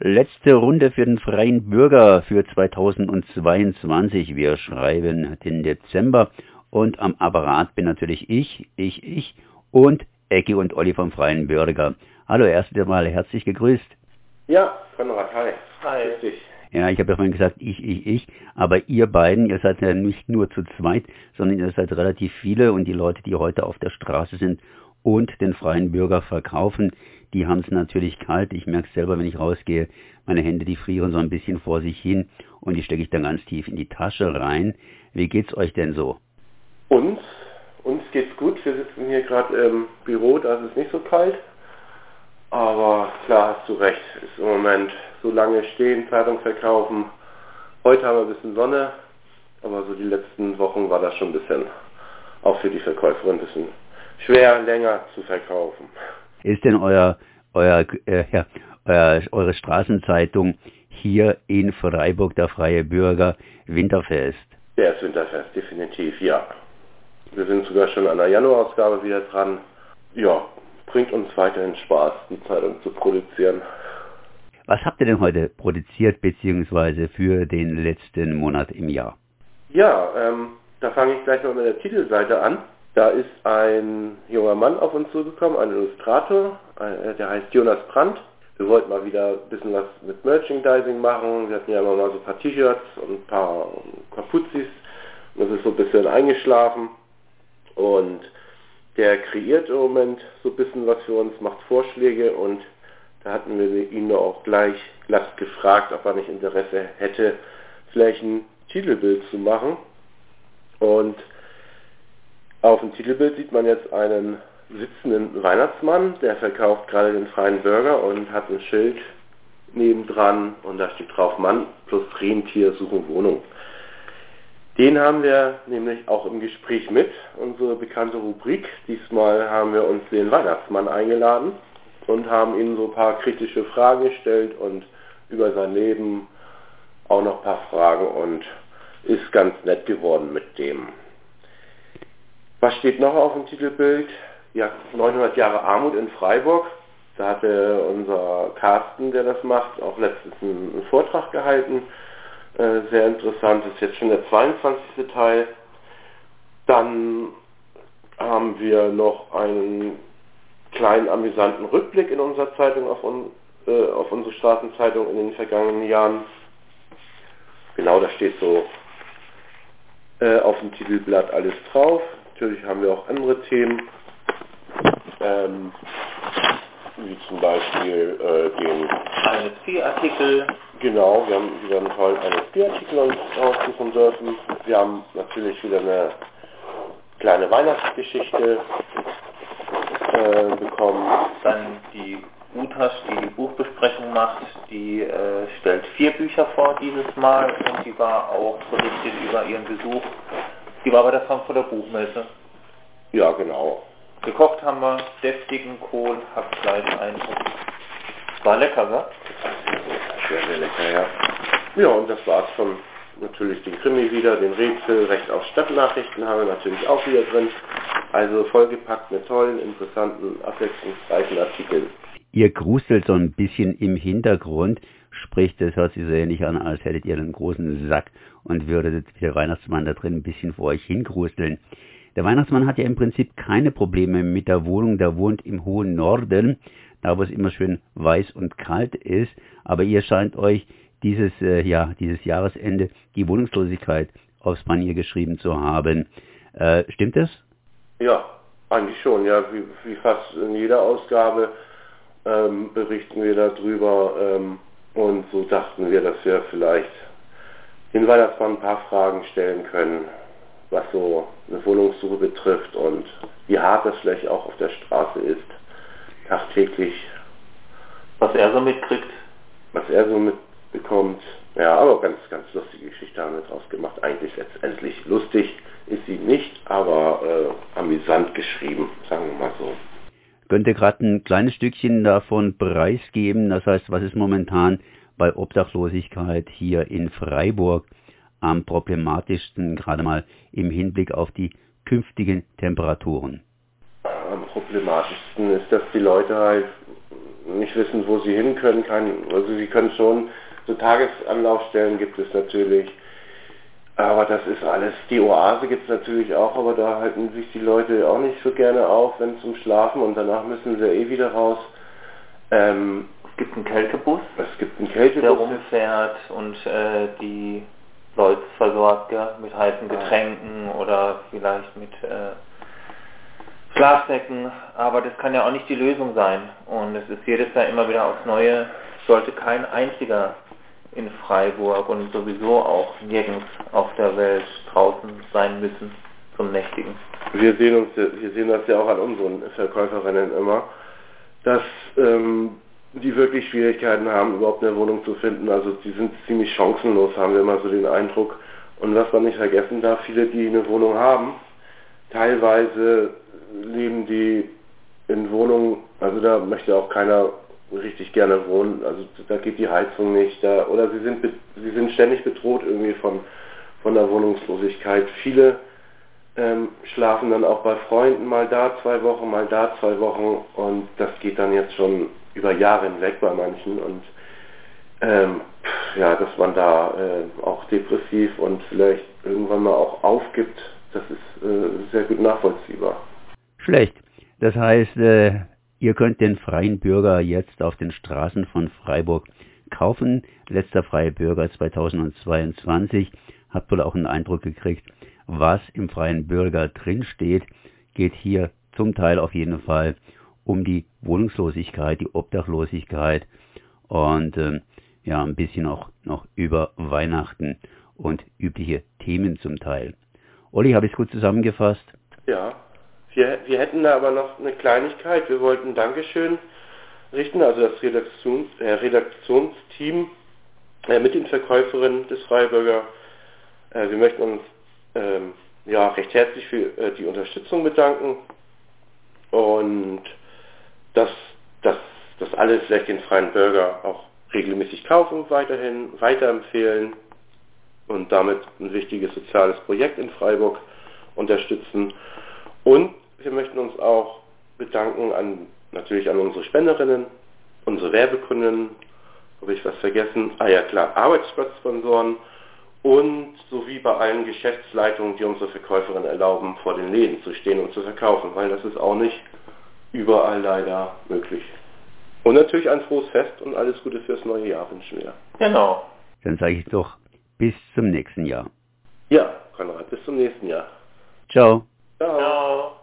Letzte Runde für den Freien Bürger für 2022. Wir schreiben den Dezember und am Apparat bin natürlich ich, ich, ich und Ecki und Olli vom Freien Bürger. Hallo, erst einmal herzlich gegrüßt. Ja, Konrad, hi. Hi. Grüß dich. Ja, ich habe ja vorhin gesagt, ich, ich, ich, aber ihr beiden, ihr seid ja nicht nur zu zweit, sondern ihr seid relativ viele und die Leute, die heute auf der Straße sind und den freien Bürger verkaufen, die haben es natürlich kalt. Ich merke selber, wenn ich rausgehe, meine Hände, die frieren so ein bisschen vor sich hin und die stecke ich dann ganz tief in die Tasche rein. Wie geht's euch denn so? Uns? Uns geht's gut. Wir sitzen hier gerade im Büro, da ist es nicht so kalt. Aber klar hast du recht, ist im Moment so lange stehen, Zeitung verkaufen. Heute haben wir ein bisschen Sonne, aber so die letzten Wochen war das schon ein bisschen, auch für die Verkäuferin ein bisschen schwer, länger zu verkaufen. Ist denn euer, euer, äh, ja, euer, eure Straßenzeitung hier in Freiburg, der Freie Bürger, Winterfest? Der ist Winterfest, definitiv, ja. Wir sind sogar schon an der Januarausgabe wieder dran. Ja, bringt uns weiterhin Spaß, die Zeitung zu produzieren. Was habt ihr denn heute produziert bzw. für den letzten Monat im Jahr? Ja, ähm, da fange ich gleich mal mit der Titelseite an. Da ist ein junger Mann auf uns zugekommen, ein Illustrator, äh, der heißt Jonas Brandt. Wir wollten mal wieder ein bisschen was mit Merchandising machen. Wir hatten ja immer mal so ein paar T-Shirts und ein paar Kapuzis. Das ist so ein bisschen eingeschlafen. Und der kreiert im Moment so ein bisschen was für uns, macht Vorschläge und da hatten wir ihn auch gleich glatt gefragt, ob er nicht Interesse hätte, vielleicht ein Titelbild zu machen. Und auf dem Titelbild sieht man jetzt einen sitzenden Weihnachtsmann, der verkauft gerade den freien Burger und hat ein Schild nebendran und da steht drauf Mann plus Rentier suchen Wohnung. Den haben wir nämlich auch im Gespräch mit, unsere bekannte Rubrik. Diesmal haben wir uns den Weihnachtsmann eingeladen und haben ihm so ein paar kritische Fragen gestellt und über sein Leben auch noch ein paar Fragen und ist ganz nett geworden mit dem. Was steht noch auf dem Titelbild? Ja, 900 Jahre Armut in Freiburg. Da hatte unser Carsten, der das macht, auch letztens einen Vortrag gehalten äh, sehr interessant, ist jetzt schon der 22. Teil. Dann haben wir noch einen kleinen amüsanten Rückblick in unserer Zeitung auf, un, äh, auf unsere Straßenzeitung in den vergangenen Jahren. Genau, da steht so äh, auf dem Titelblatt alles drauf. Natürlich haben wir auch andere Themen, ähm, wie zum Beispiel äh, den NFT-Artikel Genau, wir haben wieder einen tollen NFT-Artikel uns aussuchen dürfen. Wir haben natürlich wieder eine kleine Weihnachtsgeschichte äh, bekommen. Dann die Utas, die die Buchbesprechung macht, die äh, stellt vier Bücher vor dieses Mal und die war auch berichtet über ihren Besuch. Die war bei der Frankfurter Buchmesse. Ja, genau. Gekocht haben wir deftigen Kohl, Hackfleisch, Eintopf. War lecker, wa? Sehr, sehr lecker, ja. Ja, und das war's von natürlich den Krimi wieder, den Rätsel, Recht auf Stadtnachrichten haben wir natürlich auch wieder drin. Also vollgepackt mit tollen, interessanten, abwechslungsreichen Artikeln. Ihr gruselt so ein bisschen im Hintergrund, sprich, das hört sich so ähnlich an, als hättet ihr einen großen Sack und würdet der Weihnachtsmann da drin ein bisschen vor euch hingruseln. Der Weihnachtsmann hat ja im Prinzip keine Probleme mit der Wohnung, der wohnt im hohen Norden da wo es immer schön weiß und kalt ist. Aber ihr scheint euch dieses, äh, ja, dieses Jahresende die Wohnungslosigkeit aufs Panier geschrieben zu haben. Äh, stimmt das? Ja, eigentlich schon. Ja, wie, wie fast in jeder Ausgabe ähm, berichten wir darüber. Ähm, und so dachten wir, dass wir vielleicht den Weihnachtsmann ein paar Fragen stellen können, was so eine Wohnungssuche betrifft und wie hart das vielleicht auch auf der Straße ist tagtäglich, was er so mitkriegt. Was er so mitbekommt. Ja, aber ganz, ganz lustige Geschichte haben wir draus gemacht. Eigentlich letztendlich lustig ist sie nicht, aber äh, amüsant geschrieben, sagen wir mal so. Könnt ihr gerade ein kleines Stückchen davon preisgeben? Das heißt, was ist momentan bei Obdachlosigkeit hier in Freiburg am problematischsten, gerade mal im Hinblick auf die künftigen Temperaturen? am problematischsten ist, dass die Leute halt nicht wissen, wo sie hin können. Also sie können schon, so Tagesanlaufstellen gibt es natürlich, aber das ist alles, die Oase gibt es natürlich auch, aber da halten sich die Leute auch nicht so gerne auf, wenn zum Schlafen und danach müssen sie eh wieder raus. Ähm, es gibt einen Kältebus, es gibt einen Kältebus, der rumfährt und äh, die Leute versorgt ja, mit heißen Getränken oder vielleicht mit äh, Schlafsäcken, aber das kann ja auch nicht die Lösung sein. Und es ist jedes Jahr immer wieder aufs Neue, sollte kein einziger in Freiburg und sowieso auch nirgends auf der Welt draußen sein müssen zum Nächtigen. Wir sehen uns, wir sehen das ja auch an unseren Verkäuferinnen immer, dass ähm, die wirklich Schwierigkeiten haben, überhaupt eine Wohnung zu finden. Also die sind ziemlich chancenlos, haben wir immer so den Eindruck. Und was man nicht vergessen darf, viele, die eine Wohnung haben, teilweise leben die in Wohnungen, also da möchte auch keiner richtig gerne wohnen, also da geht die Heizung nicht, da, oder sie sind, sie sind ständig bedroht irgendwie von, von der Wohnungslosigkeit. Viele ähm, schlafen dann auch bei Freunden mal da zwei Wochen, mal da zwei Wochen und das geht dann jetzt schon über Jahre hinweg bei manchen und ähm, ja, dass man da äh, auch depressiv und vielleicht irgendwann mal auch aufgibt, das ist äh, sehr gut nachvollziehbar. Schlecht. Das heißt, äh, ihr könnt den freien Bürger jetzt auf den Straßen von Freiburg kaufen. Letzter freie Bürger 2022. Habt wohl auch einen Eindruck gekriegt, was im freien Bürger drinsteht. Geht hier zum Teil auf jeden Fall um die Wohnungslosigkeit, die Obdachlosigkeit und äh, ja, ein bisschen auch noch über Weihnachten und übliche Themen zum Teil. Olli, habe ich es gut zusammengefasst? Ja, wir, wir hätten da aber noch eine Kleinigkeit. Wir wollten Dankeschön richten, also das Redaktion, äh, Redaktionsteam äh, mit den Verkäuferinnen des Freiburger. Äh, wir möchten uns ähm, ja, recht herzlich für äh, die Unterstützung bedanken und dass, dass, dass alle vielleicht den Freien Bürger auch regelmäßig kaufen, weiterhin weiterempfehlen und damit ein wichtiges soziales Projekt in Freiburg unterstützen. Und wir möchten uns auch bedanken an natürlich an unsere Spenderinnen, unsere Werbekunden, habe ich was vergessen? Ah ja klar, Arbeitsplatzsponsoren und sowie bei allen Geschäftsleitungen, die unsere Verkäuferinnen erlauben, vor den Läden zu stehen und zu verkaufen, weil das ist auch nicht überall leider möglich. Und natürlich ein frohes Fest und alles Gute fürs neue Jahr wünschen wir. Genau. Dann sage ich doch bis zum nächsten Jahr. Ja, Konrad, bis zum nächsten Jahr. Ciao. Ciao. Ciao.